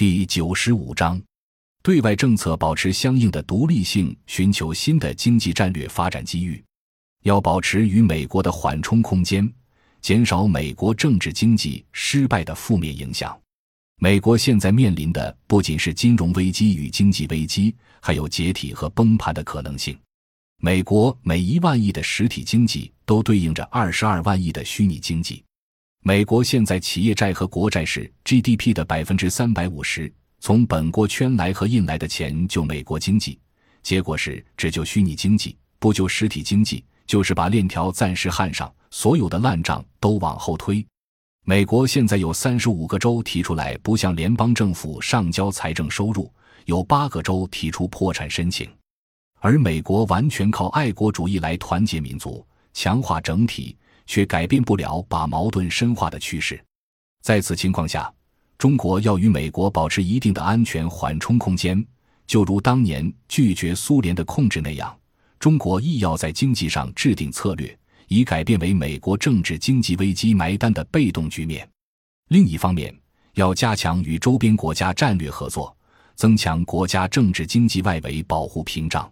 第九十五章，对外政策保持相应的独立性，寻求新的经济战略发展机遇。要保持与美国的缓冲空间，减少美国政治经济失败的负面影响。美国现在面临的不仅是金融危机与经济危机，还有解体和崩盘的可能性。美国每一万亿的实体经济都对应着二十二万亿的虚拟经济。美国现在企业债和国债是 GDP 的百分之三百五十，从本国圈来和印来的钱救美国经济，结果是只救虚拟经济，不救实体经济，就是把链条暂时焊上，所有的烂账都往后推。美国现在有三十五个州提出来不向联邦政府上交财政收入，有八个州提出破产申请，而美国完全靠爱国主义来团结民族，强化整体。却改变不了把矛盾深化的趋势。在此情况下，中国要与美国保持一定的安全缓冲空间，就如当年拒绝苏联的控制那样，中国亦要在经济上制定策略，以改变为美国政治经济危机埋单的被动局面。另一方面，要加强与周边国家战略合作，增强国家政治经济外围保护屏障。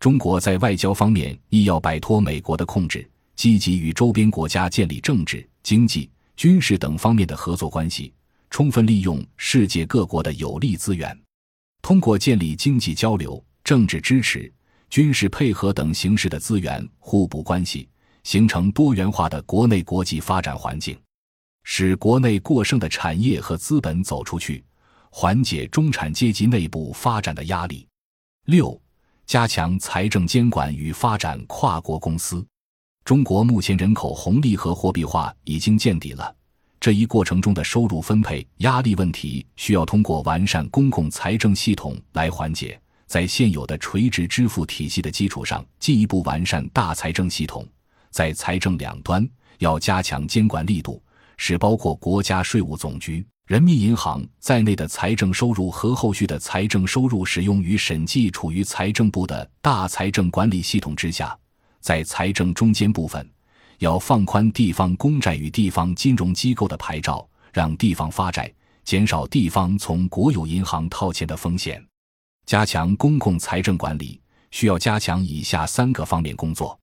中国在外交方面亦要摆脱美国的控制。积极与周边国家建立政治、经济、军事等方面的合作关系，充分利用世界各国的有利资源，通过建立经济交流、政治支持、军事配合等形式的资源互补关系，形成多元化的国内国际发展环境，使国内过剩的产业和资本走出去，缓解中产阶级内部发展的压力。六、加强财政监管与发展跨国公司。中国目前人口红利和货币化已经见底了，这一过程中的收入分配压力问题需要通过完善公共财政系统来缓解。在现有的垂直支付体系的基础上，进一步完善大财政系统。在财政两端要加强监管力度，使包括国家税务总局、人民银行在内的财政收入和后续的财政收入使用与审计处于财政部的大财政管理系统之下。在财政中间部分，要放宽地方公债与地方金融机构的牌照，让地方发债，减少地方从国有银行套钱的风险。加强公共财政管理，需要加强以下三个方面工作：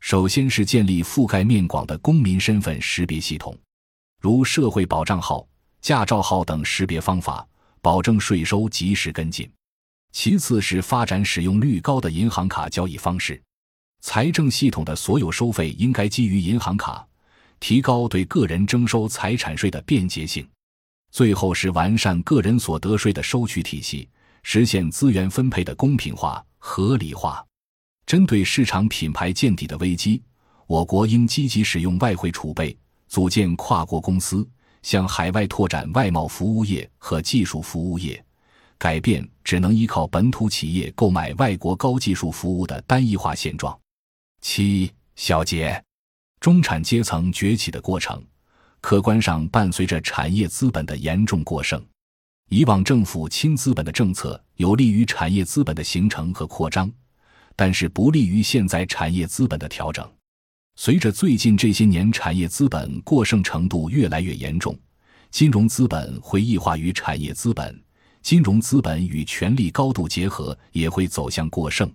首先是建立覆盖面广的公民身份识别系统，如社会保障号、驾照号等识别方法，保证税收及时跟进；其次是发展使用率高的银行卡交易方式。财政系统的所有收费应该基于银行卡，提高对个人征收财产税的便捷性。最后是完善个人所得税的收取体系，实现资源分配的公平化、合理化。针对市场品牌见底的危机，我国应积极使用外汇储备，组建跨国公司，向海外拓展外贸服务业和技术服务业，改变只能依靠本土企业购买外国高技术服务的单一化现状。七小节，中产阶层崛起的过程，客观上伴随着产业资本的严重过剩。以往政府亲资本的政策有利于产业资本的形成和扩张，但是不利于现在产业资本的调整。随着最近这些年产业资本过剩程度越来越严重，金融资本会异化于产业资本，金融资本与权力高度结合，也会走向过剩。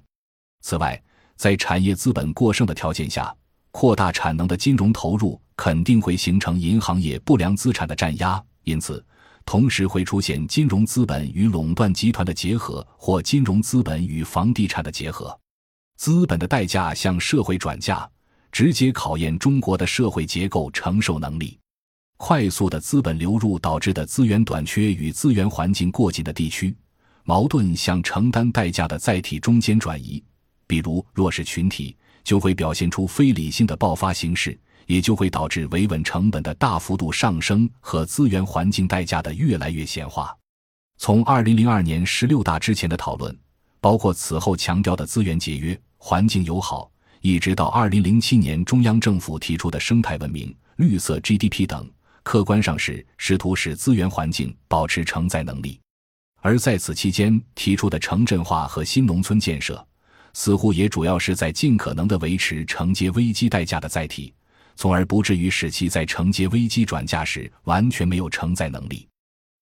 此外，在产业资本过剩的条件下，扩大产能的金融投入肯定会形成银行业不良资产的占压，因此，同时会出现金融资本与垄断集团的结合，或金融资本与房地产的结合。资本的代价向社会转嫁，直接考验中国的社会结构承受能力。快速的资本流入导致的资源短缺与资源环境过紧的地区，矛盾向承担代价的载体中间转移。比如弱势群体就会表现出非理性的爆发形式，也就会导致维稳成本的大幅度上升和资源环境代价的越来越显化。从二零零二年十六大之前的讨论，包括此后强调的资源节约、环境友好，一直到二零零七年中央政府提出的生态文明、绿色 GDP 等，客观上是试图使资源环境保持承载能力。而在此期间提出的城镇化和新农村建设。似乎也主要是在尽可能的维持承接危机代价的载体，从而不至于使其在承接危机转嫁时完全没有承载能力。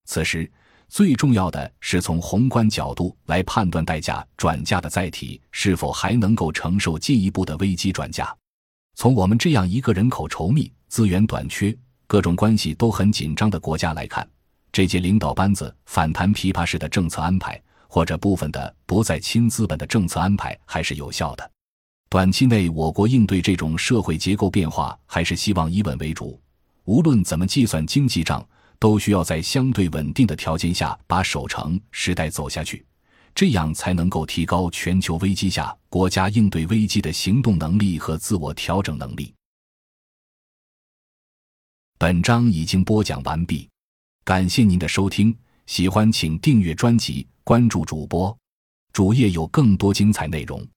此时，最重要的是从宏观角度来判断代价转嫁的载体是否还能够承受进一步的危机转嫁。从我们这样一个人口稠密、资源短缺、各种关系都很紧张的国家来看，这届领导班子反弹琵琶式的政策安排，或者部分的不再亲资本的政策安排还是有效的。短期内，我国应对这种社会结构变化，还是希望以稳为主。无论怎么计算经济账，都需要在相对稳定的条件下把守成时代走下去。这样才能够提高全球危机下国家应对危机的行动能力和自我调整能力。本章已经播讲完毕，感谢您的收听，喜欢请订阅专辑，关注主播，主页有更多精彩内容。